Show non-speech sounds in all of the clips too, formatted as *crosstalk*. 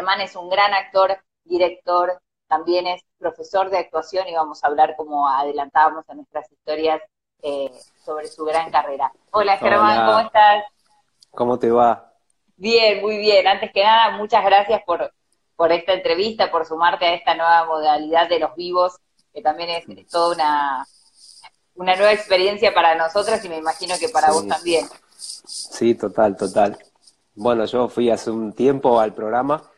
Germán es un gran actor, director, también es profesor de actuación y vamos a hablar como adelantábamos en nuestras historias eh, sobre su gran carrera. Hola Germán, ¿cómo estás? ¿Cómo te va? Bien, muy bien. Antes que nada, muchas gracias por, por esta entrevista, por sumarte a esta nueva modalidad de los vivos, que también es, toda una, una nueva experiencia para nosotros y me imagino que para vos también. Sí, total, total. Bueno, yo fui hace un tiempo al programa,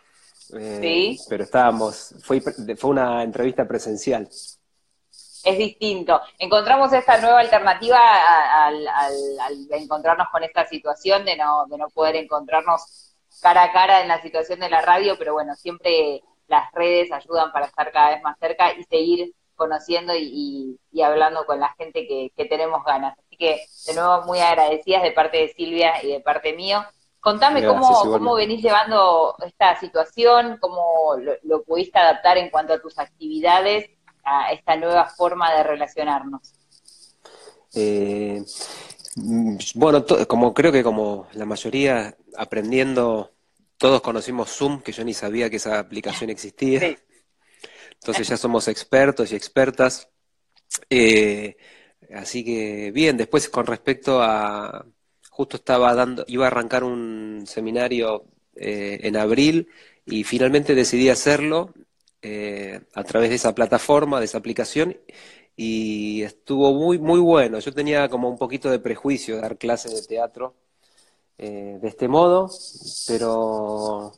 eh, ¿Sí? pero estábamos, fue, fue una entrevista presencial. Es distinto. Encontramos esta nueva alternativa al, encontrarnos con esta situación de no, de no poder encontrarnos cara a cara en la situación de la radio, pero bueno, siempre las redes ayudan para estar cada vez más cerca y seguir conociendo y, hablando con la gente que, tenemos ganas. Así que, de nuevo, muy agradecidas de parte de Silvia y de parte mío. Contame cómo, cómo venís llevando esta situación, cómo lo, pudiste adaptar en cuanto a tus actividades a esta nueva forma de relacionarnos. Eh, bueno, como creo que como la mayoría aprendiendo, todos conocimos Zoom, que yo ni sabía que esa aplicación existía. Entonces ya somos expertos y expertas. Eh, así que bien, después con respecto a, justo estaba dando, iba a arrancar un seminario eh, en abril y finalmente decidí hacerlo eh, a través de esa plataforma, de esa aplicación y estuvo muy, muy bueno. Yo tenía como un poquito de prejuicio de dar clases de teatro de este modo, pero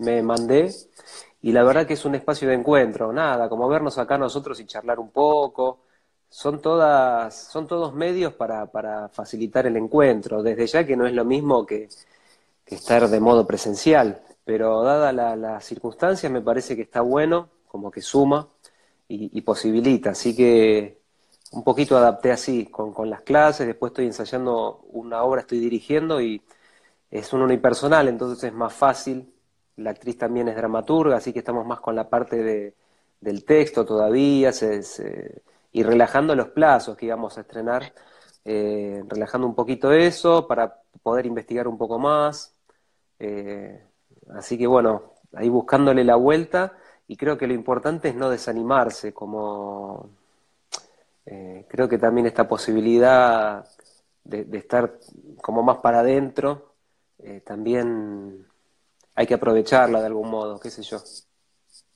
me mandé y la verdad que es un espacio de encuentro, nada, como vernos acá nosotros y charlar un poco. Son todas, son todos medios para, para facilitar el encuentro, desde ya que no es lo mismo que, estar de modo presencial, pero dada la, la, circunstancia me parece que está bueno, como que suma y, posibilita, así que un poquito adapté así con, con, las clases, después estoy ensayando una obra, estoy dirigiendo y es un unipersonal, entonces es más fácil. La actriz también es dramaturga, así que estamos más con la parte de, del texto todavía, y relajando los plazos que íbamos a estrenar, eh, relajando un poquito eso para poder investigar un poco más. Eh, así que bueno, ahí buscándole la vuelta, y creo que lo importante es no desanimarse, como eh, creo que también esta posibilidad de, de estar como más para adentro, también hay que aprovecharla de algún modo, qué sé yo.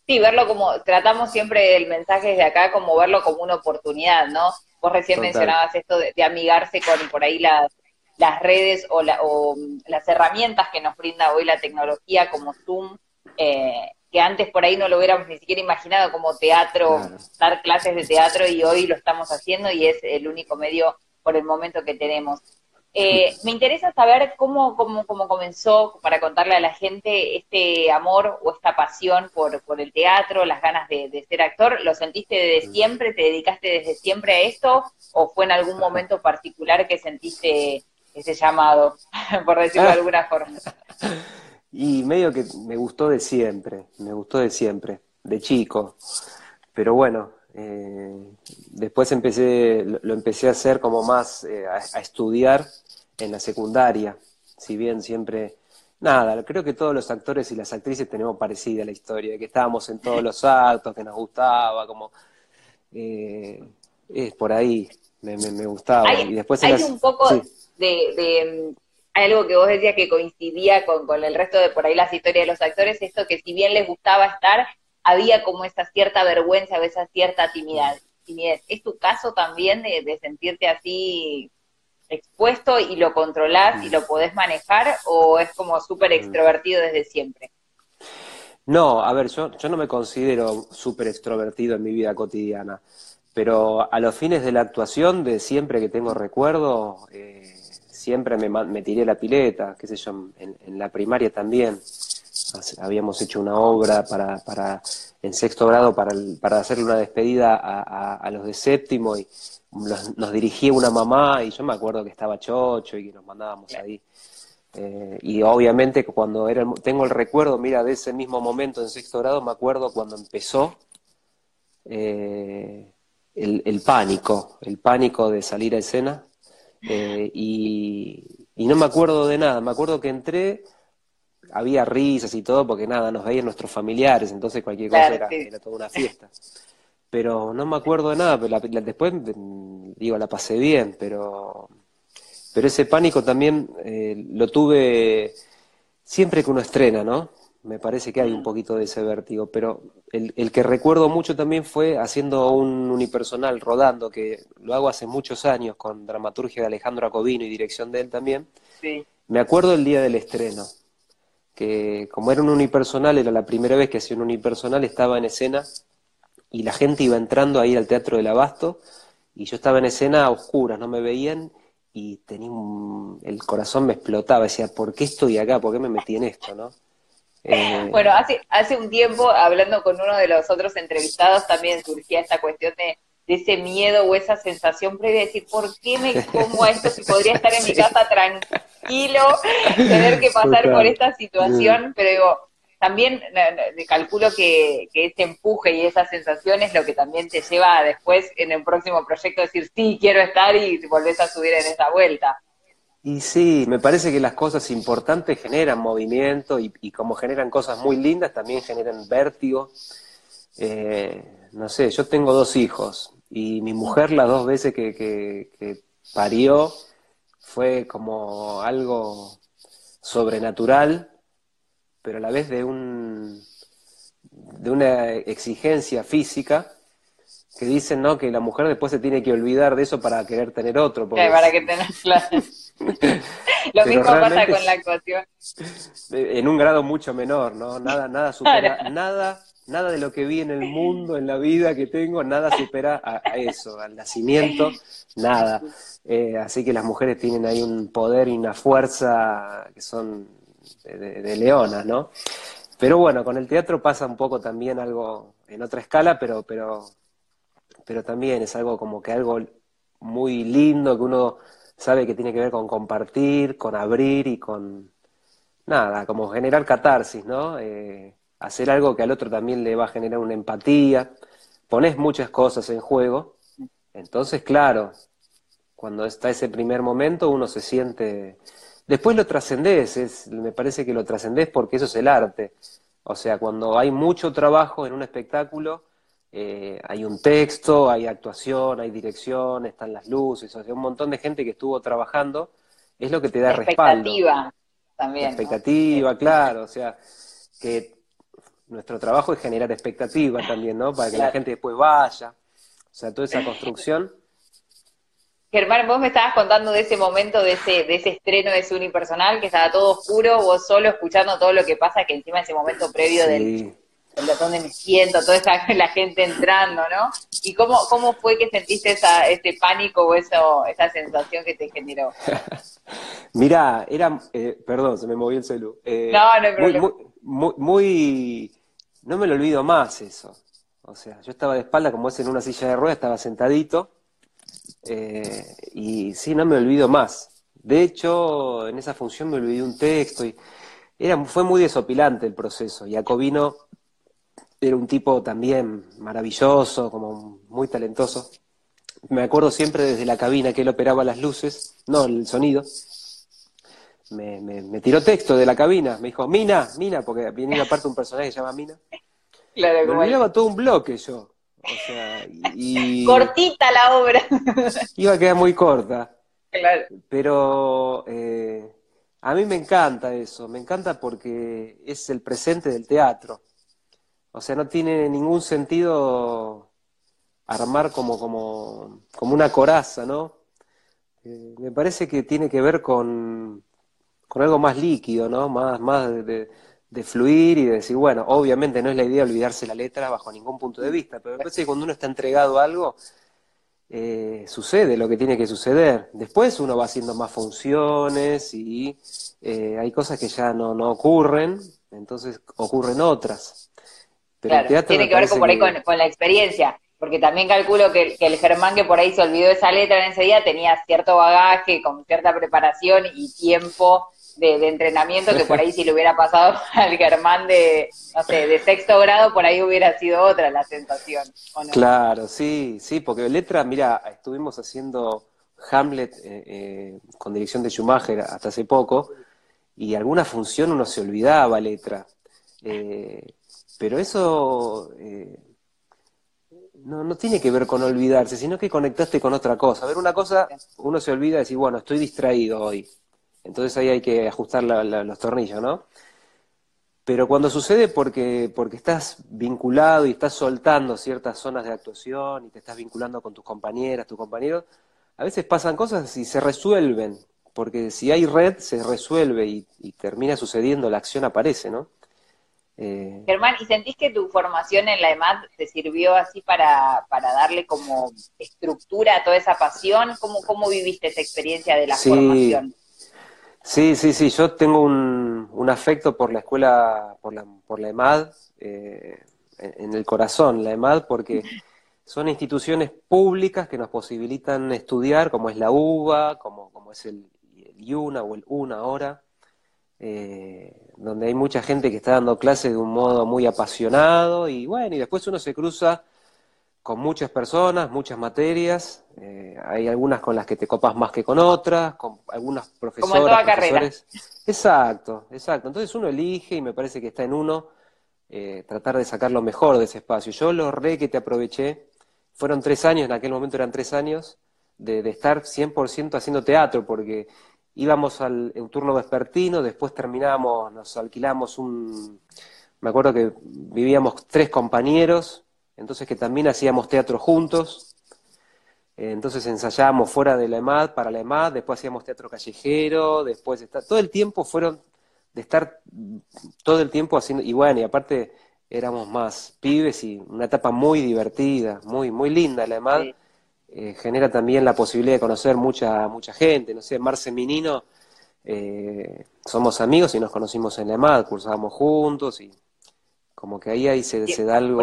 Sí, verlo como, tratamos siempre el mensaje desde acá como verlo como una oportunidad, ¿no? Vos recién mencionabas esto de, amigarse con por ahí las, las redes o, o, las herramientas que nos brinda hoy la tecnología como Zoom, eh, que antes por ahí no lo hubiéramos ni siquiera imaginado como teatro, dar clases de teatro y hoy lo estamos haciendo y es el único medio por el momento que tenemos. Eh, me interesa saber cómo, cómo, cómo, comenzó, para contarle a la gente, este amor o esta pasión por, por el teatro, las ganas de, ser actor. ¿Lo sentiste desde siempre? ¿Te dedicaste desde siempre a esto? ¿O fue en algún *laughs* momento particular que sentiste ese llamado, *laughs* por decirlo de ah. alguna forma? Y medio que me gustó de siempre, me gustó de siempre, de chico. Pero bueno, eh, después empecé, lo, empecé a hacer como más eh, a, estudiar en la secundaria, si bien siempre, nada, creo que todos los actores y las actrices tenemos parecida la historia, que estábamos en todos los actos, que nos gustaba, como, eh, es por ahí, me, me, gustaba. Hay, y después hay un poco de, algo que vos decías que coincidía con, con el resto de por ahí las historias de los actores, esto que si bien les gustaba estar, había como esa cierta vergüenza esa cierta timidez. timidez. ¿Es tu caso también de, de sentirte así expuesto y lo controlás y lo mm. podés manejar o es como súper mm. extrovertido desde siempre? No, a ver, yo, yo no me considero súper extrovertido en mi vida cotidiana, pero a los fines de la actuación, de siempre que tengo recuerdo, eh, siempre me, me, tiré la pileta, qué sé yo, en, la primaria también. Habíamos hecho una obra para, para en sexto grado para, para hacerle una despedida a, a los de séptimo y nos, dirigía una mamá y yo me acuerdo que estaba chocho y que nos mandábamos ahí. Eh, y obviamente cuando era tengo el recuerdo, mira, de ese mismo momento en sexto grado, me acuerdo cuando empezó eh, el, pánico, el pánico de salir a escena. Eh, y, no me acuerdo de nada, me acuerdo que entré, había risas y todo, porque nada, nos veían nuestros familiares, entonces cualquier cosa era, toda una fiesta. Pero no me acuerdo de nada, pero después, digo, la pasé bien, pero, pero ese pánico también eh, lo tuve siempre que uno estrena, ¿no? Me parece que hay un poquito de ese vértigo, pero el, el que recuerdo mucho también fue haciendo un unipersonal, rodando, que lo hago hace muchos años con dramaturgia de Alejandro Acobino y dirección de él también. Sí. Me acuerdo el día del estreno, que como era un unipersonal, era la primera vez que hacía un unipersonal, estaba en escena y la gente iba entrando ahí al Teatro del Abasto y yo estaba en escena a oscuras, no me veían y tenía el corazón me explotaba, decía, ¿por qué estoy acá? ¿Por qué me metí en esto? ¿no? Eh, bueno, hace, hace un tiempo, hablando con uno de los otros entrevistados, también surgía esta cuestión de, ese miedo o esa sensación previa de decir, ¿por qué me expongo a esto si podría estar en mi *laughs* casa tranquilo, tener que pasar por esta situación? Pero digo, también calculo que, que, ese empuje y esa sensación es lo que también te lleva después en el próximo proyecto a decir, sí, quiero estar y volvés a subir en esa vuelta. Y sí, me parece que las cosas importantes generan movimiento y, como generan cosas muy lindas, también generan vértigo. Eh, no sé, yo tengo dos hijos y mi mujer las dos veces que, parió fue como algo sobrenatural, pero a la vez de un de una exigencia física que dicen no que la mujer después se tiene que olvidar de eso para querer tener otro porque para que tengas claro. *laughs* Lo mismo pasa con la actuación. En un grado mucho menor, ¿no? Nada, nada supera, nada, nada de lo que vi en el mundo, en la vida que tengo, nada supera a, eso, al nacimiento, nada. Eh, así que las mujeres tienen ahí un poder y una fuerza que son de, leonas, ¿no? Pero bueno, con el teatro pasa un poco también algo en otra escala, pero, pero, pero también es algo como que algo muy lindo que uno sabe que tiene que ver con compartir, con abrir y con, nada, como generar catarsis, ¿no? Eh, hacer algo que al otro también le va a generar una empatía, pones muchas cosas en juego, entonces, claro, cuando está ese primer momento uno se siente... Después lo trascendés, me parece que lo trascendés porque eso es el arte. O sea, cuando hay mucho trabajo en un espectáculo, eh, hay un texto, hay actuación, hay dirección, están las luces, o sea, un montón de gente que estuvo trabajando, es lo que te da respaldo. Expectativa también. expectativa, claro, o sea, que nuestro trabajo es generar expectativa también, ¿no? Para que la gente después vaya, o sea, toda esa construcción. Germán, vos me estabas contando de ese momento, de ese, de ese estreno de su unipersonal, que estaba todo oscuro, vos solo escuchando todo lo que pasa, que encima ese momento previo del donde me siento, toda esa, *laughs* la gente entrando, ¿no? ¿Y cómo, cómo fue que sentiste esa, ese pánico o eso, esa sensación que te generó? *laughs* Mira, era, eh, perdón, se me movió el celu. Eh, no, no hay problema. Muy, muy, no me lo olvido más eso. O sea, yo estaba de espalda, como es en una silla de ruedas, estaba sentadito, eh, y sí, no me olvido más. De hecho, en esa función me olvidé un texto y era, fue muy desopilante el proceso. Jacobino era un tipo también maravilloso, como muy talentoso. Me acuerdo siempre desde la cabina que él operaba las luces, no el sonido. Me, me, tiró texto de la cabina, me dijo, Mina, Mina, porque viene aparte un personaje que se llama Mina. Claro, me olvidaba todo un bloque yo. O sea, y... Cortita la obra. *laughs* Iba a quedar muy corta. Claro. Pero eh, a mí me encanta eso, me encanta porque es el presente del teatro. O sea, no tiene ningún sentido armar como, como, como una coraza, ¿no? Eh, me parece que tiene que ver con, con algo más líquido, ¿no? Más, más de, fluir y de decir, bueno, obviamente no es la idea olvidarse la letra bajo ningún punto de vista, pero me parece que cuando uno está entregado a algo, eh, sucede lo que tiene que suceder. Después uno va haciendo más funciones y eh, hay cosas que ya no, no ocurren, entonces ocurren otras claro, tiene que ver con, por ahí con, la experiencia, porque también calculo que, el Germán que por ahí se olvidó esa letra en ese día tenía cierto bagaje, con cierta preparación y tiempo de, entrenamiento que por ahí si le hubiera *laughs* pasado *laughs* al Germán de, no sé, de sexto grado, por ahí hubiera sido otra la sensación. Claro, sí, sí, porque letra, mira, estuvimos haciendo Hamlet eh, eh, con dirección de Schumacher hasta hace poco, y alguna función uno se olvidaba letra. Eh, pero eso eh, no, no tiene que ver con olvidarse, sino que conectaste con otra cosa. A ver, una cosa, uno se olvida de decir, bueno, estoy distraído hoy. Entonces ahí hay que ajustar los tornillos, ¿no? Pero cuando sucede porque, porque estás vinculado y estás soltando ciertas zonas de actuación y te estás vinculando con tus compañeras, tus compañeros, a veces pasan cosas y se resuelven, porque si hay red se resuelve y, y termina sucediendo, la acción aparece, ¿no? Eh... Germán, ¿y sentís que tu formación en la EMAD te sirvió así para, para darle como estructura a toda esa pasión? ¿Cómo, cómo viviste esa experiencia de la formación? Sí, sí, sí, yo tengo un, un afecto por la escuela, por la, por la EMAD, eh, en el corazón, la EMAD, porque *laughs* son instituciones públicas que nos posibilitan estudiar, como es la UBA, como, como es el, el IUNA o el UNA ahora, eh, donde hay mucha gente que está dando clases de un modo muy apasionado y bueno, y después uno se cruza con muchas personas, muchas materias, eh, hay algunas con las que te copas más que con otras, con algunas profesoras, Como en toda profesores. Exacto, exacto. Entonces uno elige y me parece que está en uno eh, tratar de sacar lo mejor de ese espacio. Yo lo re que te aproveché, fueron tres años, en aquel momento eran tres años, de, de estar 100% haciendo teatro, porque íbamos al un turno vespertino, después terminábamos, nos alquilamos un, me acuerdo que vivíamos tres compañeros, entonces que también hacíamos teatro juntos, eh, entonces ensayábamos fuera de la EMAD, para la EMAD, después hacíamos teatro callejero, después está, todo el tiempo fueron de estar todo el tiempo haciendo, y bueno, y aparte éramos más pibes y una etapa muy divertida, muy, muy linda la EMAD. Eh, genera también la posibilidad de conocer mucha, mucha gente. No sé, Marce Minino, eh, somos amigos y nos conocimos en la EMAD, cursábamos juntos y como que ahí, ahí se, se da algo.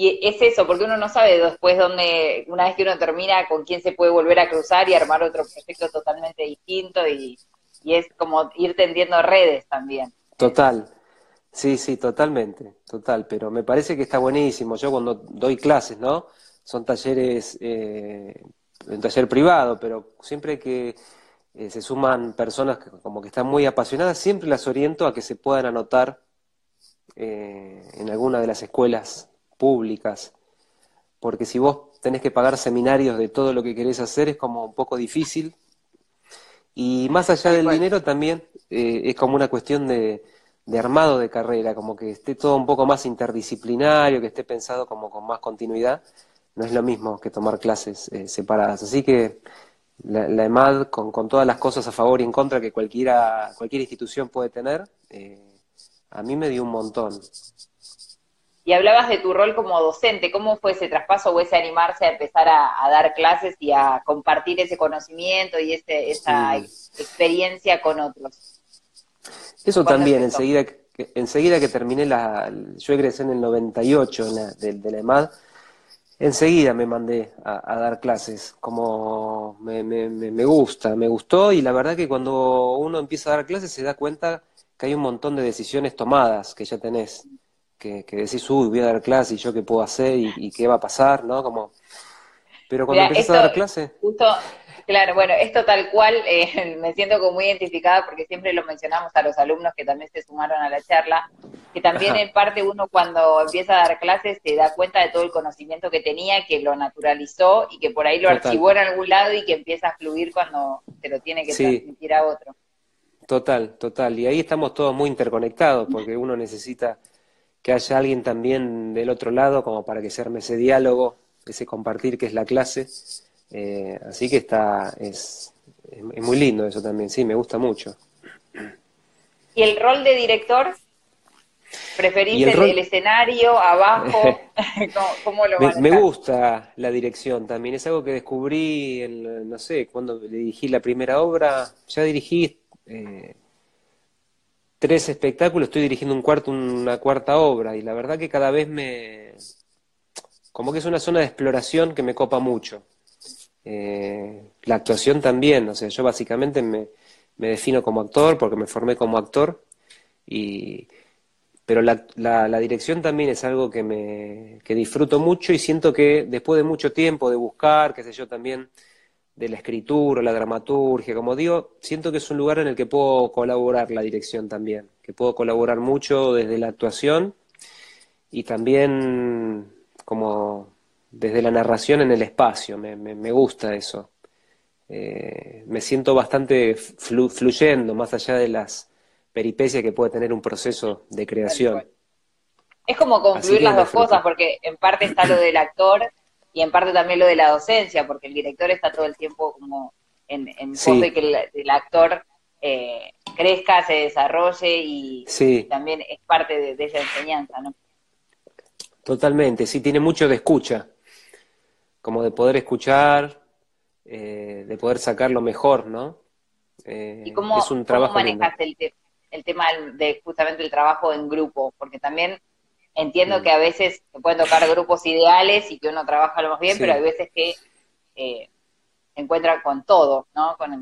Y es eso, porque uno no sabe después dónde, una vez que uno termina, con quién se puede volver a cruzar y armar otro proyecto totalmente distinto y, y es como ir tendiendo redes también. Total. Sí, sí, totalmente, total, pero me parece que está buenísimo. Yo cuando doy clases, ¿no? son talleres, eh, un taller privado, pero siempre que eh, se suman personas que como que están muy apasionadas, siempre las oriento a que se puedan anotar eh, en alguna de las escuelas públicas, porque si vos tenés que pagar seminarios de todo lo que querés hacer es como un poco difícil. Y más allá del dinero también eh, es como una cuestión de, de armado de carrera, como que esté todo un poco más interdisciplinario, que esté pensado como con más continuidad no es lo mismo que tomar clases eh, separadas. Así que la, EMAD, con, todas las cosas a favor y en contra que cualquiera, cualquier institución puede tener, eh, a mí me dio un montón. Y hablabas de tu rol como docente, ¿cómo fue ese traspaso o ese animarse a empezar a, dar clases y a compartir ese conocimiento y ese, esa experiencia con otros? Eso también, enseguida que, enseguida que terminé la, yo egresé en el 98 de, de la EMAD, enseguida me mandé a, dar clases, como me, me, me, gusta, me gustó y la verdad que cuando uno empieza a dar clases se da cuenta que hay un montón de decisiones tomadas que ya tenés, que, que decís, uy, voy a dar clases y yo qué puedo hacer y, qué va a pasar, ¿no? Como... Pero cuando empiezas a dar clases... Claro, bueno, esto tal cual eh, *laughs* me siento como muy identificada porque siempre lo mencionamos a los alumnos que también se sumaron a la charla, que también en parte uno cuando empieza a dar clases se da cuenta de todo el conocimiento que tenía, que lo naturalizó y que por ahí lo archivó en algún lado y que empieza a fluir cuando se lo tiene que transmitir a otro. Total, total. Y ahí estamos todos muy interconectados porque uno necesita que haya alguien también del otro lado como para que se arme ese diálogo, ese compartir que es la clase eh, así que está, es, es, muy lindo eso también, sí, me gusta mucho. ¿Y el rol de director? ¿Preferís el, escenario, abajo? *laughs* *laughs* ¿Cómo, lo me, me, gusta la dirección también, es algo que descubrí, en, no sé, cuando dirigí la primera obra, ya dirigí eh, tres espectáculos, estoy dirigiendo un cuarto, una cuarta obra, y la verdad que cada vez me... como que es una zona de exploración que me copa mucho. Eh, la actuación también, o sea, yo básicamente me, me, defino como actor porque me formé como actor, y, pero la, la, dirección también es algo que, me, que disfruto mucho y siento que después de mucho tiempo de buscar, qué sé yo, también de la escritura, la dramaturgia, como digo, siento que es un lugar en el que puedo colaborar la dirección también, que puedo colaborar mucho desde la actuación y también como desde la narración en el espacio, me, me, gusta eso. Eh, me siento bastante fluyendo más allá de las peripecias que puede tener un proceso de creación. Es como concluir las dos cosas, porque en parte está lo del actor y en parte también lo de la docencia, porque el director está todo el tiempo como en, en pos de que el, actor eh, crezca, se desarrolle y, también es parte de, esa enseñanza, ¿no? Totalmente, sí, tiene mucho de escucha, como de poder escuchar, eh, de poder sacar lo mejor, ¿no? Eh, ¿Y cómo, es un trabajo manejas el, el, tema de justamente el trabajo en grupo? Porque también Entiendo que a veces se pueden tocar grupos ideales y que uno trabaja lo más bien, pero hay veces que eh, encuentra con todo, ¿no? Con, un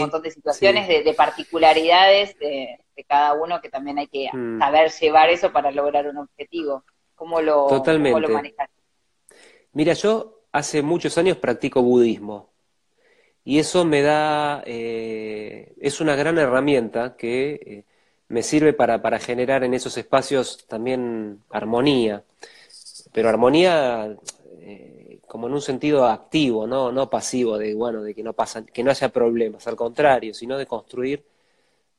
montón de situaciones, de, particularidades de, cada uno que también hay que mm. saber llevar eso para lograr un objetivo. ¿Cómo lo, Totalmente. lo manejas? Mira, yo hace muchos años practico budismo. Y eso me da, eh, es una gran herramienta que eh, me sirve para, para generar en esos espacios también armonía, pero armonía eh, como en un sentido activo, ¿no? no pasivo, de bueno, de que no pasan, que no haya problemas, al contrario, sino de construir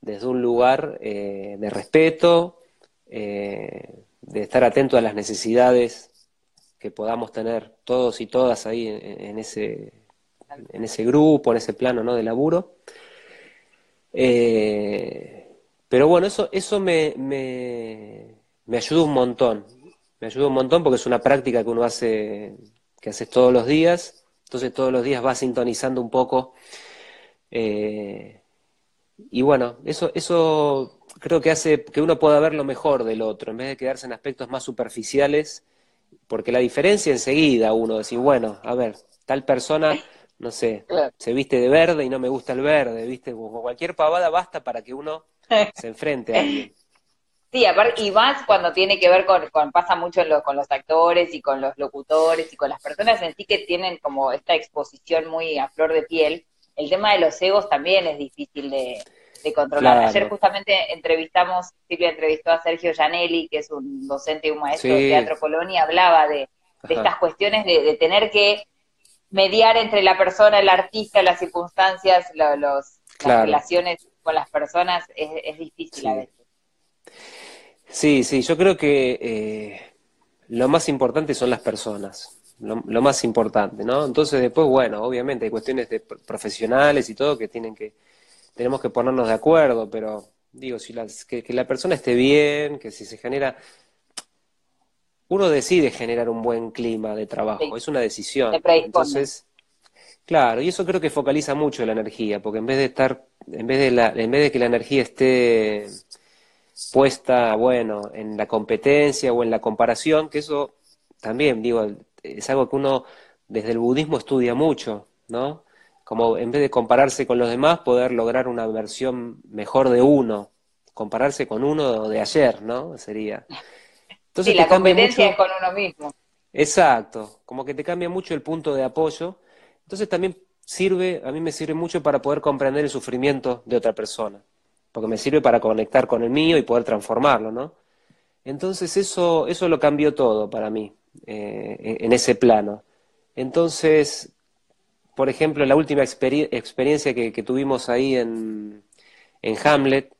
desde un lugar eh, de respeto, eh, de estar atento a las necesidades que podamos tener todos y todas ahí en, ese en ese grupo, en ese plano ¿no? de laburo. Pero bueno, eso, eso me, me, me ayuda un montón. Me ayuda un montón porque es una práctica que uno hace, que haces todos los días. Entonces todos los días va sintonizando un poco. Eh, y bueno, eso, eso creo que hace que uno pueda ver lo mejor del otro, en vez de quedarse en aspectos más superficiales, porque la diferencia enseguida uno decir, bueno, a ver, tal persona, no sé, se viste de verde y no me gusta el verde, viste, cualquier pavada basta para que uno se enfrente a alguien. *laughs* Sí, aparte, y más cuando tiene que ver con, pasa mucho con los actores y con los locutores y con las personas en sí que tienen como esta exposición muy a flor de piel, el tema de los egos también es difícil de, controlar. Ayer justamente entrevistamos, Silvia entrevistó a Sergio Janelli, que es un docente y un maestro de Teatro Colón, y hablaba de, estas cuestiones de, tener que mediar entre la persona, el artista, las circunstancias, los, las relaciones con las personas es, difícil a veces. Sí, sí, yo creo que eh, lo más importante son las personas, lo, más importante, ¿no? Entonces después, bueno, obviamente hay cuestiones de profesionales y todo que tienen que, tenemos que ponernos de acuerdo, pero digo, si las, que, la persona esté bien, que si se genera, uno decide generar un buen clima de trabajo, es una decisión. Entonces, claro, y eso creo que focaliza mucho la energía, porque en vez de estar en vez de, la, en vez de que la energía esté puesta, bueno, en la competencia o en la comparación, que eso también, digo, es algo que uno desde el budismo estudia mucho, ¿no? Como en vez de compararse con los demás, poder lograr una versión mejor de uno, compararse con uno de ayer, ¿no? Sería. Entonces, sí, la competencia es con uno mismo. Exacto, como que te cambia mucho el punto de apoyo. Entonces también sirve, a mí me sirve mucho para poder comprender el sufrimiento de otra persona, porque me sirve para conectar con el mío y poder transformarlo, ¿no? Entonces eso, eso lo cambió todo para mí, eh, en ese plano. Entonces, por ejemplo, la última experiencia que, tuvimos ahí en, en Hamlet,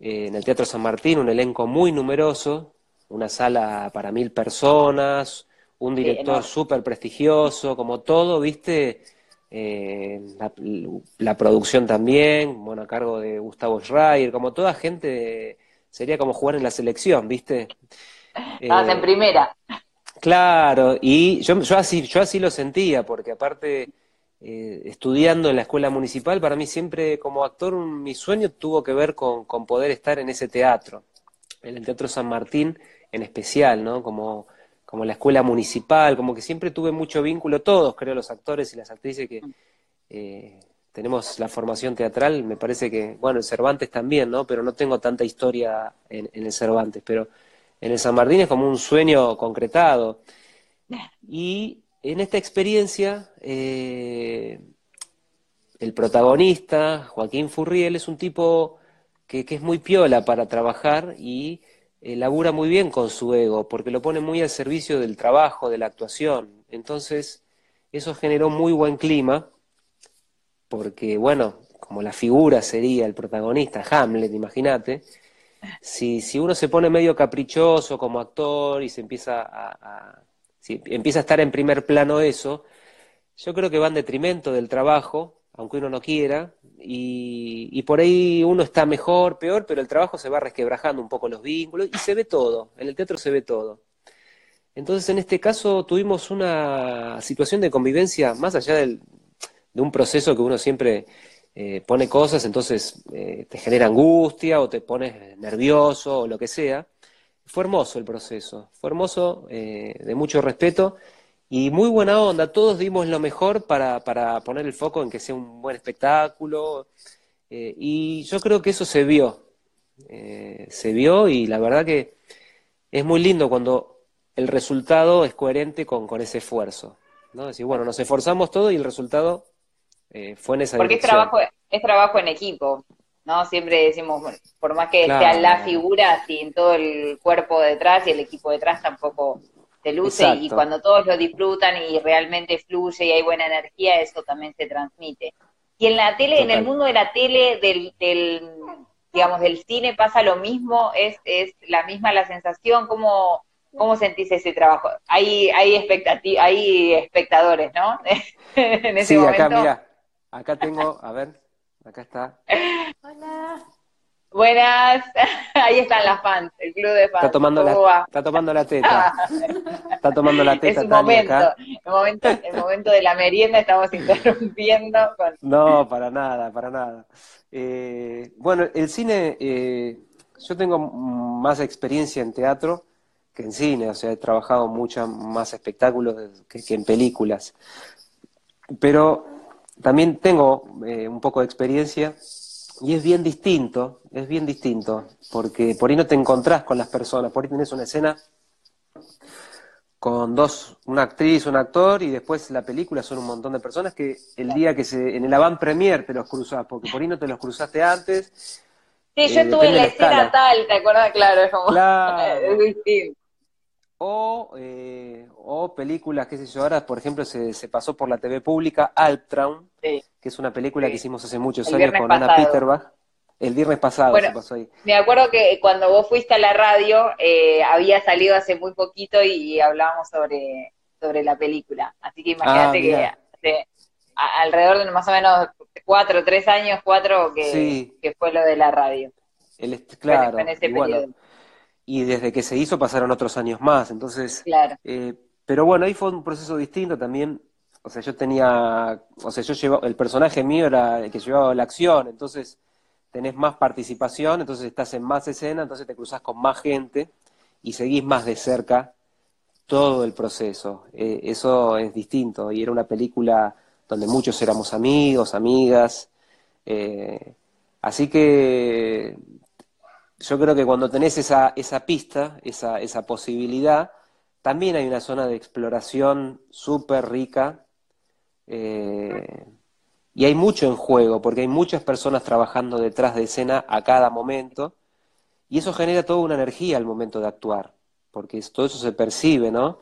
eh, en el Teatro San Martín, un elenco muy numeroso, una sala para mil personas, un director súper prestigioso, como todo, viste, eh, la, producción también, bueno, a cargo de Gustavo Schreier, como toda gente, sería como jugar en la selección, ¿viste? *laughs* Estabas en eh, primera. Claro, y yo, yo, así, yo así lo sentía, porque aparte, eh, estudiando en la escuela municipal, para mí siempre como actor mi sueño tuvo que ver con, con poder estar en ese teatro, en el Teatro San Martín en especial, ¿no? Como como la escuela municipal, como que siempre tuve mucho vínculo, todos creo los actores y las actrices que eh, tenemos la formación teatral, me parece que, bueno, el Cervantes también, ¿no? Pero no tengo tanta historia en, el Cervantes, pero en el San Martín es como un sueño concretado. *laughs* Y en esta experiencia, eh, el protagonista, Joaquín Furriel, es un tipo que, es muy piola para trabajar y eh, labura muy bien con su ego, porque lo pone muy al servicio del trabajo, de la actuación. Entonces, eso generó muy buen clima, porque, bueno, como la figura sería el protagonista, Hamlet, imagínate, si, si uno se pone medio caprichoso como actor y se empieza a, empieza a estar en primer plano eso, yo creo que va en detrimento del trabajo, aunque uno no quiera, y, por ahí uno está mejor, peor, pero el trabajo se va resquebrajando un poco los vínculos y se ve todo, en el teatro se ve todo. Entonces, en este caso tuvimos una situación de convivencia más allá de un proceso que uno siempre eh, pone cosas, entonces eh, te genera angustia o te pones nervioso o lo que sea. Fue hermoso el proceso, fue hermoso, eh, de mucho respeto y muy buena onda. Todos dimos lo mejor para, para poner el foco en que sea un buen espectáculo y yo creo que eso se vio, se vio y la verdad que es muy lindo cuando el resultado es coherente con, con ese esfuerzo. ¿no? Decir, bueno, nos esforzamos todo y el resultado eh, fue en esa Porque es trabajo, es trabajo en equipo, ¿no? Siempre decimos, por más que sea la figura, sin todo el cuerpo detrás y el equipo detrás tampoco se luce y cuando todos lo disfrutan y realmente fluye y hay buena energía, eso también se transmite. Y en la tele, en el mundo de la tele, del, del, digamos, del cine pasa lo mismo, es, es la misma la sensación, ¿cómo, cómo sentís ese trabajo? Hay, hay, hay espectadores, ¿no? *laughs* en ese sí, acá mira, Acá tengo, a ver, acá está. *laughs* Hola. Buenas, *laughs* ahí están las fans, el club de fans. Está tomando, la, está tomando la teta. Está tomando la teta. *laughs* Es un momento, El momento, el momento de la merienda estamos interrumpiendo. *laughs* No, para nada, para nada. Eh, bueno, el cine, eh, yo tengo más experiencia en teatro que en cine, o sea, he trabajado mucho más espectáculos que en películas. Pero también tengo eh, un poco de experiencia y es bien distinto, es bien distinto, porque por ahí no te encontrás con las personas, por ahí tenés una escena con dos, una actriz, un actor, y después la película son un montón de personas que el día que se, en el avant premier te los cruzás, porque por ahí no te los cruzaste antes. Sí, yo eh, estuve en la, escena tal, ¿te acuerdas? Claro, es como, claro. *laughs* es distinto. O, eh, o películas, qué sé yo, ahora por ejemplo se, se pasó por la TV pública Alptraum, que es una película que hicimos hace muchos años con Ana Peterbach. El viernes pasado se pasó ahí. Me acuerdo que cuando vos fuiste a la radio eh, había salido hace muy poquito y, hablábamos sobre, sobre la película. Así que imagínate ah, que alrededor de más o menos cuatro, tres años, cuatro que, que fue lo de la radio. El, claro, en ese periodo y desde que se hizo pasaron otros años más, entonces... Claro. Eh, pero bueno, ahí fue un proceso distinto también, o sea, yo tenía, o sea, yo llevaba, el personaje mío era el que llevaba la acción, entonces tenés más participación, entonces estás en más escena, entonces te cruzas con más gente y seguís más de cerca todo el proceso. Eh, eso es distinto y era una película donde muchos éramos amigos, amigas. Eh, así que yo creo que cuando tenés esa, esa pista, esa, esa posibilidad, también hay una zona de exploración súper rica eh, y hay mucho en juego, porque hay muchas personas trabajando detrás de escena a cada momento y eso genera toda una energía al momento de actuar, porque todo eso se percibe, ¿no?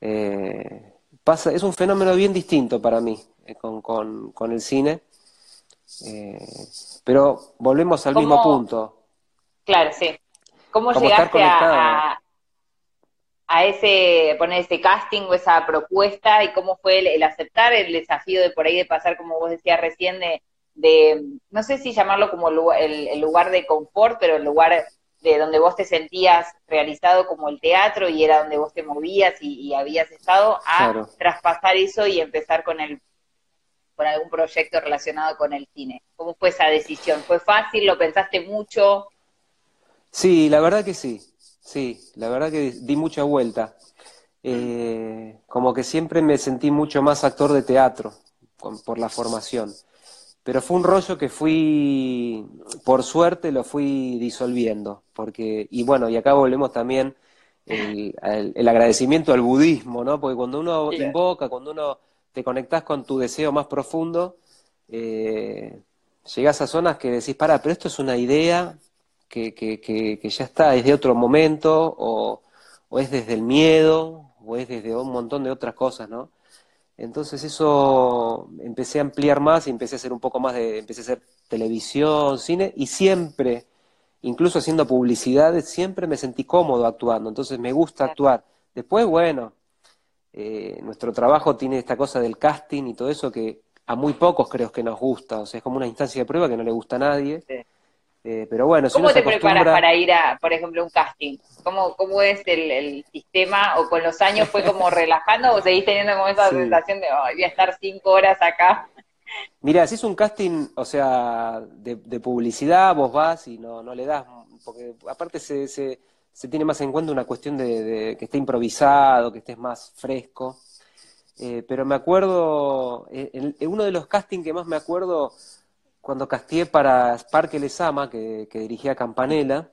Eh, pasa, es un fenómeno bien distinto para mí eh, con, con, con, el cine, pero volvemos al mismo punto Claro, sí. ¿Cómo llegaste a, a, ese, poner ese casting o esa propuesta y cómo fue el, aceptar el desafío de por ahí de pasar, como vos decías recién, de, no sé si llamarlo como el, lugar de confort, pero el lugar de donde vos te sentías realizado como el teatro y era donde vos te movías y, habías estado, a traspasar eso y empezar con el con algún proyecto relacionado con el cine. ¿Cómo fue esa decisión? ¿Fue fácil? ¿Lo pensaste mucho? Sí, la verdad que sí, sí, la verdad que di mucha vuelta. Eh, como que siempre me sentí mucho más actor de teatro por la formación. Pero fue un rollo que fui, por suerte, lo fui disolviendo. Porque, y bueno, y acá volvemos también el, el, agradecimiento al budismo, ¿no? Porque cuando uno invoca, cuando uno te conectas con tu deseo más profundo, eh, llegás a zonas que decís, para, pero esto es una idea que, que, que, ya está, es de otro momento, o, o, es desde el miedo, o es desde un montón de otras cosas, ¿no? Entonces eso empecé a ampliar más y empecé a hacer un poco más de, empecé a hacer televisión, cine, y siempre, incluso haciendo publicidades, siempre me sentí cómodo actuando, entonces me gusta actuar. Después, bueno, eh, nuestro trabajo tiene esta cosa del casting y todo eso que a muy pocos creo que nos gusta, o sea, es como una instancia de prueba que no le gusta a nadie. Eh, pero bueno, ¿Cómo te preparas para ir a, por ejemplo, un casting? ¿Cómo, cómo es el, sistema? ¿O con los años fue como relajando o seguís teniendo como esa sensación de, voy a estar cinco horas acá? Mira, si es un casting, o sea, de, publicidad, vos vas y no, no le das, porque aparte se, se, se tiene más en cuenta una cuestión de, que esté improvisado, que estés más fresco. Eh, pero me acuerdo, eh, en, uno de los castings que más me acuerdo, cuando casteé para Sparkle Lesama, que, que dirigía Campanella,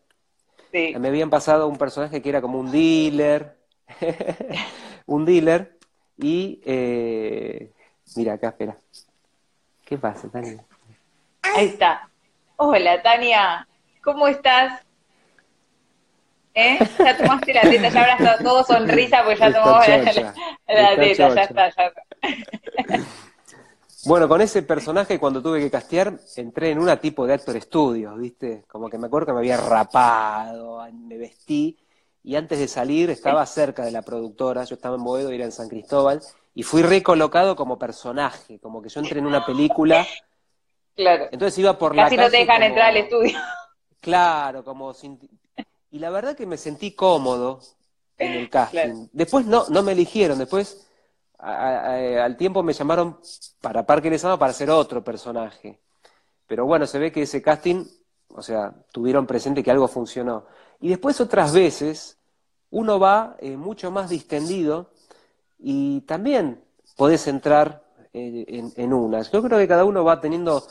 me habían pasado un personaje que era como un dealer, *laughs* un dealer, y eh, mira acá, espera. ¿Qué pasa, Tania? Ahí está. Hola, Tania, ¿cómo estás? ¿Eh? Ya tomaste la teta, ya está todo sonrisa porque ya tomamos la, la, teta, ya está, ya está. Bueno, con ese personaje cuando tuve que castear, entré en una tipo de actor estudios, ¿viste? Como que me acuerdo que me había rapado, me vestí, y antes de salir estaba cerca de la productora, yo estaba en Boedo era en San Cristóbal, y fui recolocado como personaje, como que yo entré en una película. Claro. Entonces iba por la Casi no te dejan entrar al estudio. Claro, como sin... Y la verdad que me sentí cómodo en el casting. Después no, no me eligieron, después al tiempo me llamaron para Parque Lesama para hacer otro personaje. Pero bueno, se ve que ese casting, o sea, tuvieron presente que algo funcionó. Y después otras veces uno va eh, mucho más distendido y también podés entrar eh, en, en, unas. Yo creo que cada uno va teniendo,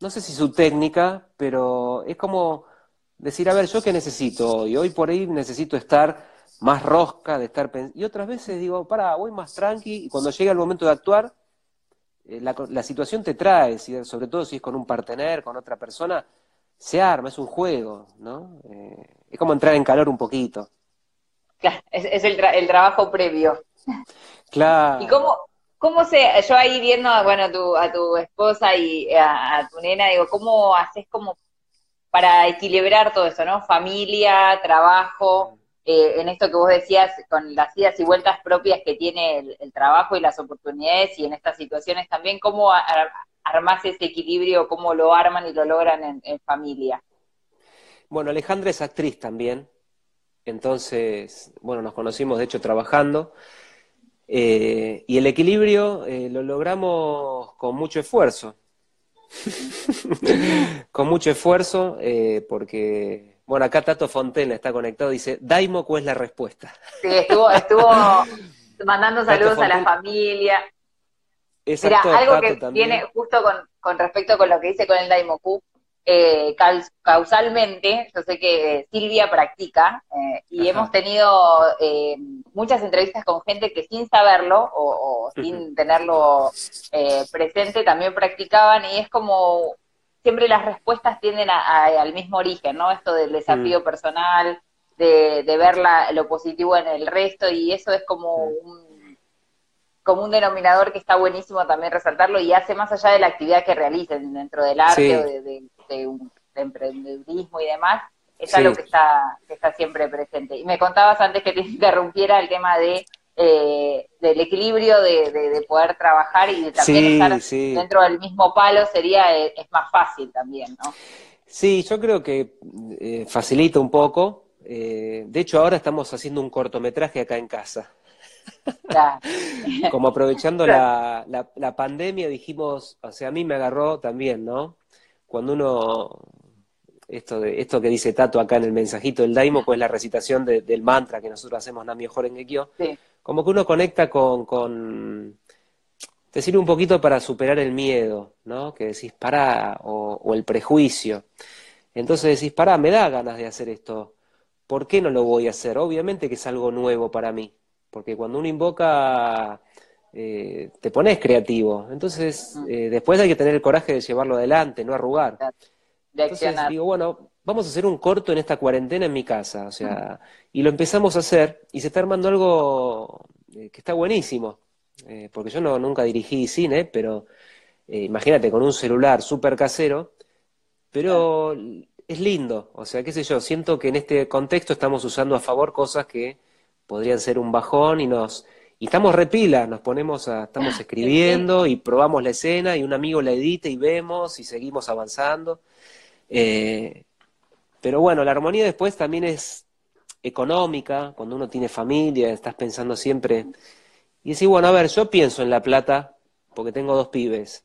no sé si su técnica, pero es como decir, a ver, ¿yo qué necesito hoy? Hoy por ahí necesito estar más rosca, de estar Y otras veces digo, para, voy más tranqui, y cuando llega el momento de actuar, eh, la, situación te trae, sobre todo si es con un partener, con otra persona, se arma, es un juego, ¿no? Eh, es como entrar en calor un poquito. Claro, es, el, el, trabajo previo. Claro. ¿Y cómo, cómo se, yo ahí viendo, bueno, a tu, a tu esposa y a, tu nena, digo, ¿cómo haces como para equilibrar todo eso, ¿no? Familia, trabajo, eh, en esto que vos decías, con las idas y vueltas propias que tiene el, trabajo y las oportunidades y en estas situaciones también, ¿cómo armás ese equilibrio, cómo lo arman y lo logran en, familia? Bueno, Alejandra es actriz también, entonces, bueno, nos conocimos de hecho trabajando. Eh, y el equilibrio eh, lo logramos con mucho esfuerzo. *laughs* con mucho esfuerzo, porque bueno, acá Tato Fontena está conectado, dice, Daimoku es la respuesta. Sí, estuvo, estuvo *laughs* mandando saludos a la familia. Mira, algo que viene justo con, con, respecto con lo que dice con el Daimoku, eh, causalmente, yo sé que Silvia practica eh, y hemos tenido eh, muchas entrevistas con gente que sin saberlo o, o sin tenerlo presente también practicaban y es como siempre las respuestas tienden al mismo origen, ¿no? Esto del desafío mm. personal, de, ver lo positivo en el resto, y eso es como un, como un denominador que está buenísimo también resaltarlo y hace más allá de la actividad que realicen dentro del arte o de, un, emprendedurismo y demás, es algo que está, que está siempre presente. Y me contabas antes que te *laughs* interrumpiera el tema de eh, del equilibrio de, poder trabajar y de también estar dentro del mismo palo sería eh, es más fácil también, ¿no? Sí, yo creo que eh, facilita un poco. de hecho, ahora estamos haciendo un cortometraje acá en casa. *laughs* Como aprovechando la, la, pandemia, dijimos, o sea, a mí me agarró también, ¿no? Cuando uno esto, de, esto que dice Tato acá en el mensajito del Daimo, pues la recitación del mantra que nosotros hacemos Nami en Gekyo, sí como que uno conecta con, con, te sirve un poquito para superar el miedo, ¿no? Que decís, pará, o, el prejuicio. Entonces decís, pará, me da ganas de hacer esto. ¿Por qué no lo voy a hacer? Obviamente que es algo nuevo para mí, porque cuando uno invoca eh, te pones creativo. Entonces, eh, después hay que tener el coraje de llevarlo adelante, no arrugar. Entonces digo, bueno, vamos a hacer un corto en esta cuarentena en mi casa, o sea, y lo empezamos a hacer y se está armando algo que está buenísimo, porque yo no, nunca dirigí cine, pero imagínate, con un celular súper casero, pero es lindo, o sea, qué sé yo, siento que en este contexto estamos usando a favor cosas que podrían ser un bajón y nos y estamos repila, nos ponemos a, estamos escribiendo y probamos la escena y un amigo la edita y vemos y seguimos avanzando. Eh, pero bueno, la armonía después también es económica, cuando uno tiene familia, estás pensando siempre. Y decís, bueno, a ver, yo pienso en la plata porque tengo dos pibes,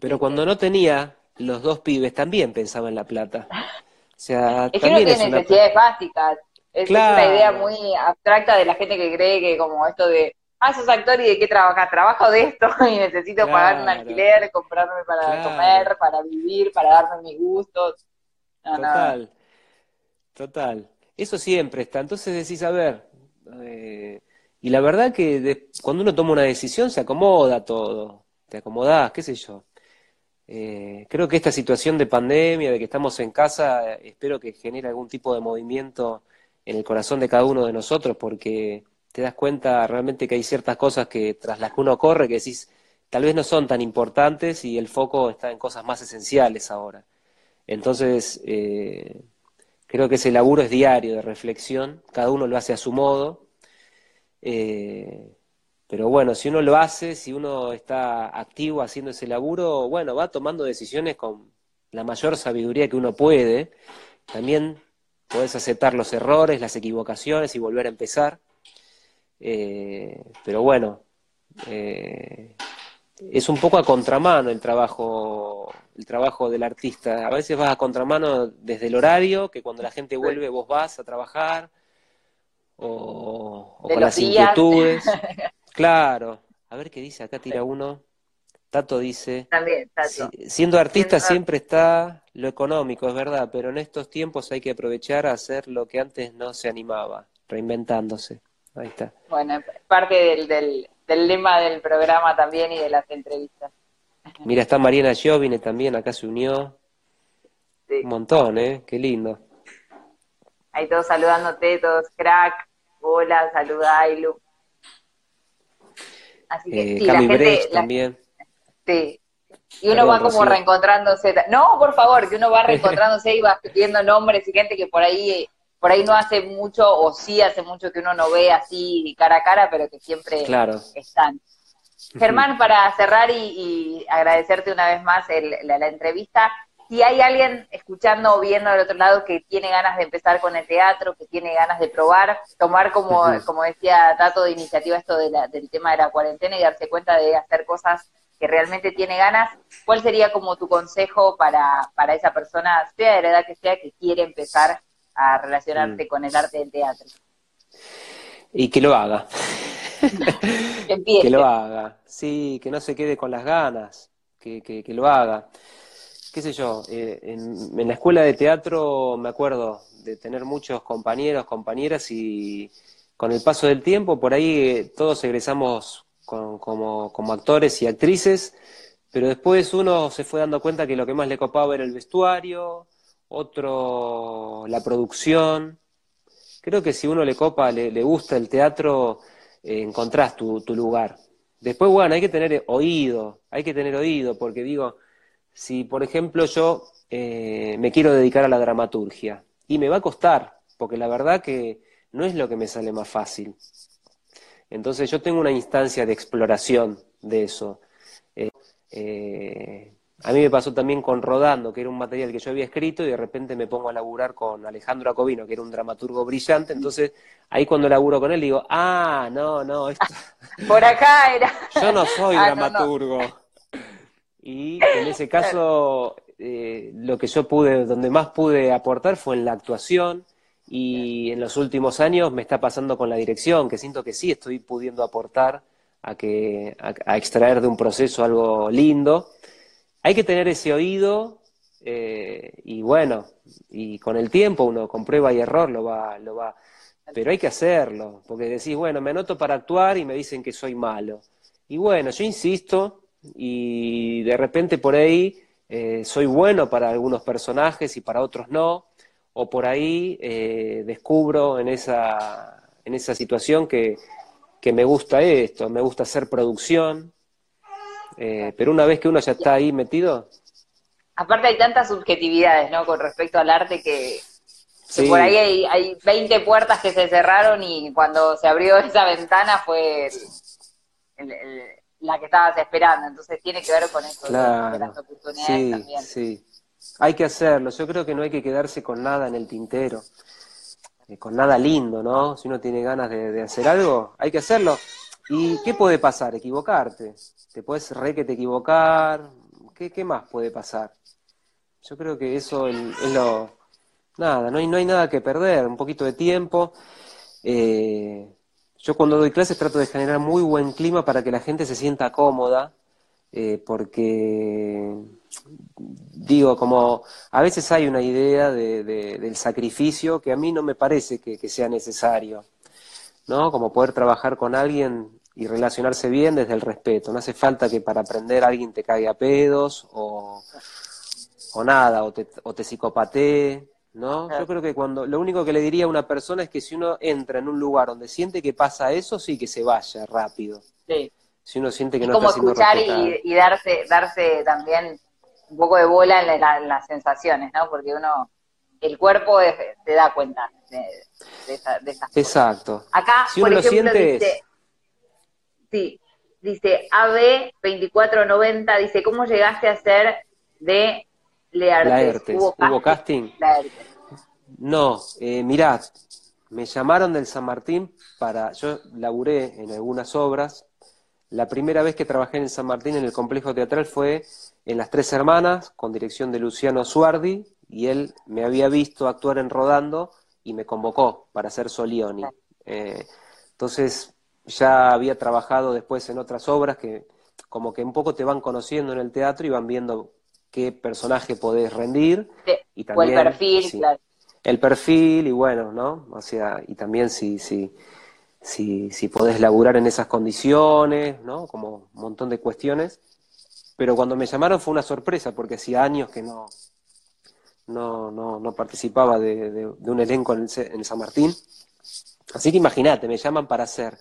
pero cuando no tenía los dos pibes también pensaban en la plata. O sea, es que no tiene necesidades básicas. Es, una idea muy abstracta de la gente que cree que como esto de, ah, sos actor y de qué trabajas, trabajo de esto *laughs* y necesito pagar un alquiler, comprarme para comer, para vivir, para darme mis gustos. total, total. Eso siempre está. Entonces decís, a ver, eh, y la verdad que cuando uno toma una decisión se acomoda todo, te acomodás, qué sé yo. Eh, creo que esta situación de pandemia, de que estamos en casa, espero que genere algún tipo de movimiento en el corazón de cada uno de nosotros, porque te das cuenta realmente que hay ciertas cosas que tras las que uno corre, que decís, tal vez no son tan importantes y el foco está en cosas más esenciales ahora. Entonces, eh, creo que ese laburo es diario de reflexión, cada uno lo hace a su modo. Eh, pero bueno, si uno lo hace, si uno está activo haciendo ese laburo, bueno, va tomando decisiones con la mayor sabiduría que uno puede. También podés aceptar los errores, las equivocaciones y volver a empezar. Eh, pero bueno, eh, es un poco a contramano el trabajo, el trabajo del artista. A veces vas a contramano desde el horario, que cuando la gente vuelve vos vas a trabajar, o, con las inquietudes. *laughs* Claro. A ver qué dice, acá tira uno. Tato dice. También, Tato. siendo artista siempre está lo económico, es verdad, pero en estos tiempos hay que aprovechar a hacer lo que antes no se animaba, reinventándose. Ahí está. Bueno, parte del, del, del lema del programa también y de las entrevistas. Mira, está Mariana Giovine también, acá se unió. Un montón, ¿eh? Qué lindo. Ahí todos saludándote, todos crack. Hola, saluda Ailu. Así que eh, sí, la gente, también. sí. Y uno va como reencontrándose. No, por favor, que uno va *laughs* reencontrándose y va viendo nombres y gente que por ahí por ahí no hace mucho o sí hace mucho que uno no ve así cara a cara, pero que siempre están. Germán, para cerrar y, agradecerte una vez más la, entrevista, si hay alguien escuchando o viendo del otro lado que tiene ganas de empezar con el teatro, que tiene ganas de probar, tomar como, como decía Tato de iniciativa esto de del tema de la cuarentena y darse cuenta de hacer cosas que realmente tiene ganas, ¿cuál sería como tu consejo para, para esa persona, sea de la edad que sea, que quiere empezar a relacionarse mm. con el arte del teatro? Y que lo haga. *laughs* que, que lo haga, sí, que no se quede con las ganas, que, que, que lo haga qué sé yo, eh, en, la escuela de teatro me acuerdo de tener muchos compañeros, compañeras y con el paso del tiempo por ahí eh, todos egresamos como, actores y actrices, pero después uno se fue dando cuenta que lo que más le copaba era el vestuario, otro la producción. Creo que si uno le copa, le, gusta el teatro, eh, encontrás tu, tu lugar. Después, bueno, hay que tener oído, hay que tener oído, porque digo, si, por ejemplo, yo eh, me quiero dedicar a la dramaturgia y me va a costar, porque la verdad que no es lo que me sale más fácil. Entonces yo tengo una instancia de exploración de eso. Eh, eh, a mí me pasó también con Rodando, que era un material que yo había escrito y de repente me pongo a laburar con Alejandro Acobino, que era un dramaturgo brillante. Entonces ahí cuando laburo con él digo, ah, no, no, esto... *laughs* Por acá era. *laughs* Yo no soy ah, dramaturgo. Y en ese caso, eh, lo que yo pude, donde más pude aportar fue en la actuación. Y en los últimos años me está pasando con la dirección, que siento que sí estoy pudiendo aportar a, que, a, extraer de un proceso algo lindo. Hay que tener ese oído eh, y bueno, y con el tiempo uno con prueba y error lo va, lo va, pero hay que hacerlo, porque decís, bueno, me anoto para actuar y me dicen que soy malo. Y bueno, yo insisto y de repente por ahí eh, soy bueno para algunos personajes y para otros no, o por ahí eh, descubro en esa, en esa situación que, que, me gusta esto, me gusta hacer producción, eh, pero una vez que uno ya está ahí metido... Aparte hay tantas subjetividades, ¿no? Con respecto al arte que, por ahí hay, hay 20 puertas que se cerraron y cuando se abrió *laughs* esa ventana fue la que estabas esperando. Entonces tiene que ver con eso, claro. las oportunidades sí, también. Sí, hay que hacerlo. Yo creo que no hay que quedarse con nada en el tintero, eh, con nada lindo, ¿no? Si uno tiene ganas de, hacer algo, hay que hacerlo. ¿Y qué puede pasar? Equivocarte. Te puedes re que te equivocar. ¿Qué, ¿Qué más puede pasar? Yo creo que eso es lo, Nada, no hay, no hay nada que perder, un poquito de tiempo. Eh, yo cuando doy clases trato de generar muy buen clima para que la gente se sienta cómoda, eh, porque digo, como a veces hay una idea de, del sacrificio que a mí no me parece que, sea necesario, ¿no? Como poder trabajar con alguien y relacionarse bien desde el respeto. No hace falta que para aprender alguien te caiga a pedos o, o nada, o te, o te psicopatee. ¿no? Yo creo que cuando lo único que le diría a una persona es que si uno entra en un lugar donde siente que pasa eso, sí que se vaya rápido. Sí. Si uno siente que no como está siendo escuchar y, y, darse darse también un poco de bola en, las sensaciones, ¿no? Porque uno el cuerpo te da cuenta de, de, esa, de esas Exacto. Acá, por ejemplo, dice, sí, dice AB2490, dice, ¿cómo llegaste a ser de Laertes. ¿Hubo, casting? No, eh, mirá, me llamaron del San Martín para. Yo laburé en algunas obras. La primera vez que trabajé en San Martín en el complejo teatral fue en Las Tres Hermanas, con dirección de Luciano Suardi, y él me había visto actuar en Rodando y me convocó para hacer Solioni. Eh, entonces ya había trabajado después en otras obras que como que un poco te van conociendo en el teatro y van viendo qué personaje podés rendir. y también, o el perfil, claro. El perfil y bueno, ¿no? O sea, y también si, si, si, si podés laburar en esas condiciones, ¿no? Como un montón de cuestiones. Pero cuando me llamaron fue una sorpresa, porque hacía años que no, no, no, no participaba de, un elenco en en San Martín. Así que imagínate, me llaman para hacer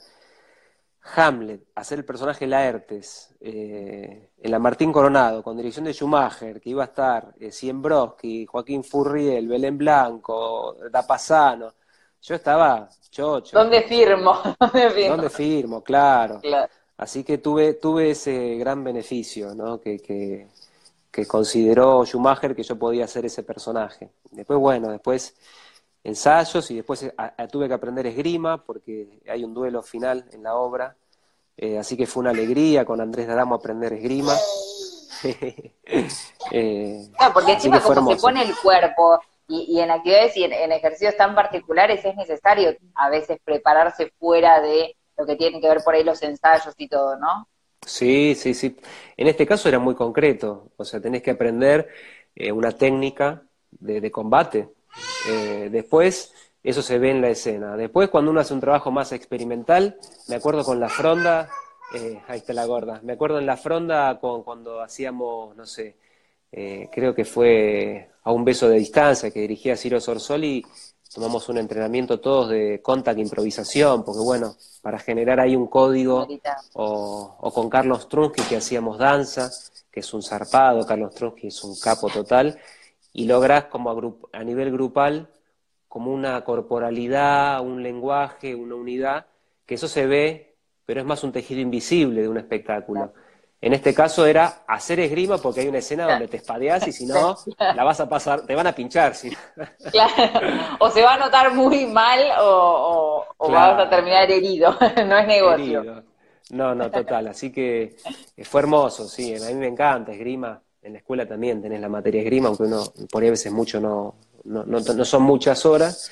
Hamlet, hacer el personaje Laertes, eh, en la Martín Coronado, con dirección de Schumacher, que iba a estar eh, Siembroski, Joaquín Furriel, Belén Blanco, Dapasano. Yo estaba chocho. ¿Dónde firmo? *laughs* ¿Dónde firmo? Claro. Así que tuve, tuve ese gran beneficio, ¿no? Que, que, que consideró Schumacher que yo podía hacer ese personaje. Después, bueno, después ensayos y después eh, tuve que aprender esgrima porque hay un duelo final en la obra. Eh, así que fue una alegría con Andrés Dadamo aprender esgrima. *laughs* eh, porque encima como se pone el cuerpo y, en actividades y en, ejercicios tan particulares es necesario a veces prepararse fuera de lo que tiene que ver por ahí los ensayos y todo, ¿no? Sí, sí, sí. En este caso era muy concreto, o sea, tenés que aprender eh, una técnica de combate, eh, después, eso se ve en la escena. Después, cuando uno hace un trabajo más experimental, me acuerdo con la fronda, eh, ahí está la gorda, me acuerdo en la fronda con, cuando hacíamos, no sé, eh, creo que fue a un beso de distancia que dirigía Ciro Sorsoli, tomamos un entrenamiento todos de contact improvisación, porque bueno, para generar ahí un código, o, o, con Carlos Trunsky que hacíamos danza, que es un zarpado, Carlos Trunsky es un capo total, y logras como a, a, nivel grupal como una corporalidad, un lenguaje, una unidad, que eso se ve, pero es más un tejido invisible de un espectáculo. En este caso era hacer esgrima porque hay una escena donde te espadeas y si no, la vas a pasar, te van a pinchar. *laughs* Claro. O se va a notar muy mal o, vas a terminar herido. *laughs* No es negocio. No, no, total. Así que fue hermoso, sí. A mí me encanta esgrima en la escuela también tenés la materia esgrima, aunque uno por ahí a veces mucho no, no, no, son muchas horas,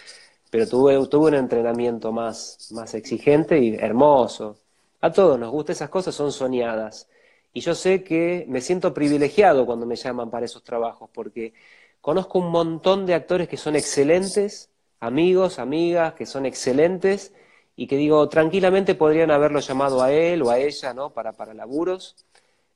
pero tuve, tuve un entrenamiento más, más exigente y hermoso. A todos nos gusta esas cosas, son soñadas. Y yo sé que me siento privilegiado cuando me llaman para esos trabajos, porque conozco un montón de actores que son excelentes, amigos, amigas, que son excelentes, y que digo, tranquilamente podrían haberlo llamado a él o a ella, ¿no? Para, para laburos.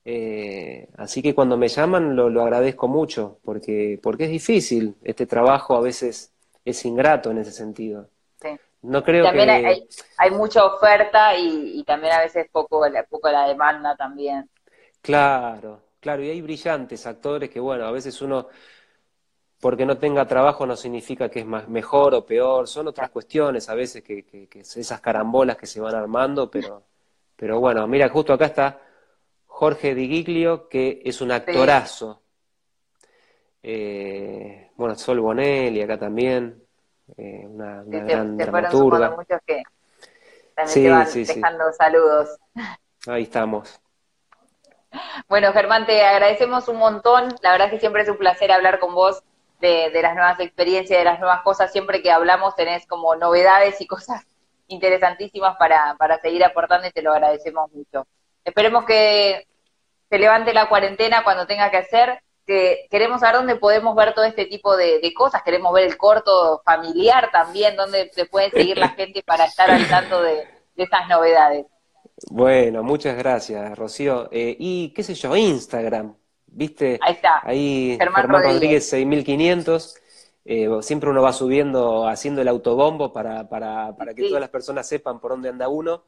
Eh, así que cuando me llaman lo, lo, agradezco mucho, porque, porque es difícil. Este trabajo a veces es ingrato en ese sentido. Sí. No creo también hay, hay, mucha oferta y, y, también a veces poco, poco la demanda también. Claro, claro, y hay brillantes actores que, bueno, a veces uno porque no tenga trabajo no significa que es más, mejor o peor, son otras cuestiones a veces que, que, que esas carambolas que se van armando, pero, pero bueno, mira, justo acá está Jorge Di Giglio, que es un actorazo. Eh, bueno, Sol Bonelli acá también, eh, una, una gran dramaturga. muchos que también te van dejando saludos. Ahí estamos. Bueno, Germán, te agradecemos un montón. La verdad que siempre es un placer hablar con vos de, las nuevas experiencias, de las nuevas cosas. Siempre que hablamos tenés como novedades y cosas interesantísimas para, para seguir aportando y te lo agradecemos mucho. Esperemos que se levante la cuarentena cuando tenga que hacer. Que queremos saber dónde podemos ver todo este tipo de, cosas. Queremos ver el corto familiar también, donde se puede seguir la gente para estar al tanto de, de esas novedades. Bueno, muchas gracias, Rocío. Eh, y qué sé yo, Instagram. ¿Viste? Ahí está. Ahí Germán, Rodríguez, 6500. Eh, siempre uno va subiendo, haciendo el autobombo para, para, para que todas las personas sepan por dónde anda uno.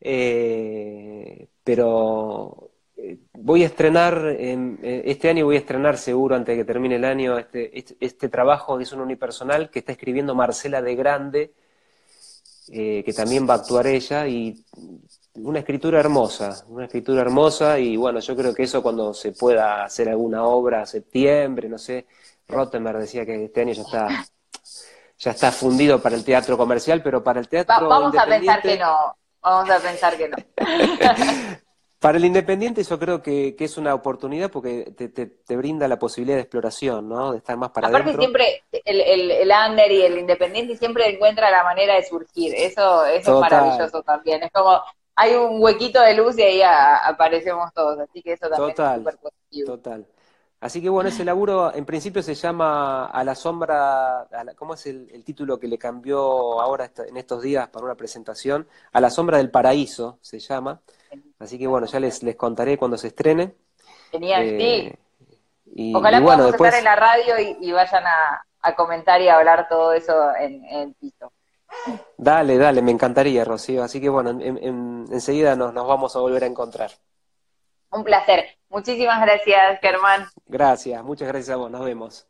Eh, pero eh, voy a estrenar, este año voy a estrenar seguro antes de que termine el año este, este, este trabajo que es un unipersonal que está escribiendo Marcela de Grande, que también va a actuar ella, y una escritura hermosa, una escritura hermosa y bueno, yo creo que eso cuando se pueda hacer alguna obra, septiembre, no sé, Rottenberg decía que este año ya está ya está fundido para el teatro comercial, pero para el teatro vamos a pensar que no, vamos a pensar que no. *laughs* para el independiente yo creo que, es una oportunidad porque te, te, brinda la posibilidad de exploración, ¿no? De estar más para Aparte siempre el, el, el, under y el independiente siempre encuentra la manera de surgir, eso, eso es maravilloso también, es como hay un huequito de luz y ahí aparecemos todos, así que eso también total, es súper positivo. Total. Así que bueno, ese laburo en principio se llama A la sombra, ¿cómo es el, título que le cambió ahora en estos días para una presentación? A la sombra del paraíso se llama. Así que bueno, ya les, les contaré cuando se estrene. Genial, sí. Eh, Ojalá podamos estar en la radio y, vayan a, comentar y a hablar todo eso en el piso. Dale, dale, me encantaría, Rocío. Así que bueno, en, enseguida nos, nos vamos a volver a encontrar. Un placer. Muchísimas gracias, Germán. Gracias, muchas gracias a vos. Nos vemos.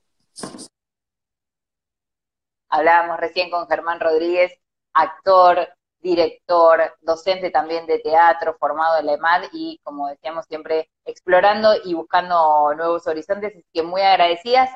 Hablábamos recién con Germán Rodríguez, actor, director, docente también de teatro, formado en la EMAD y, como decíamos siempre, explorando y buscando nuevos horizontes. Así que muy agradecidas.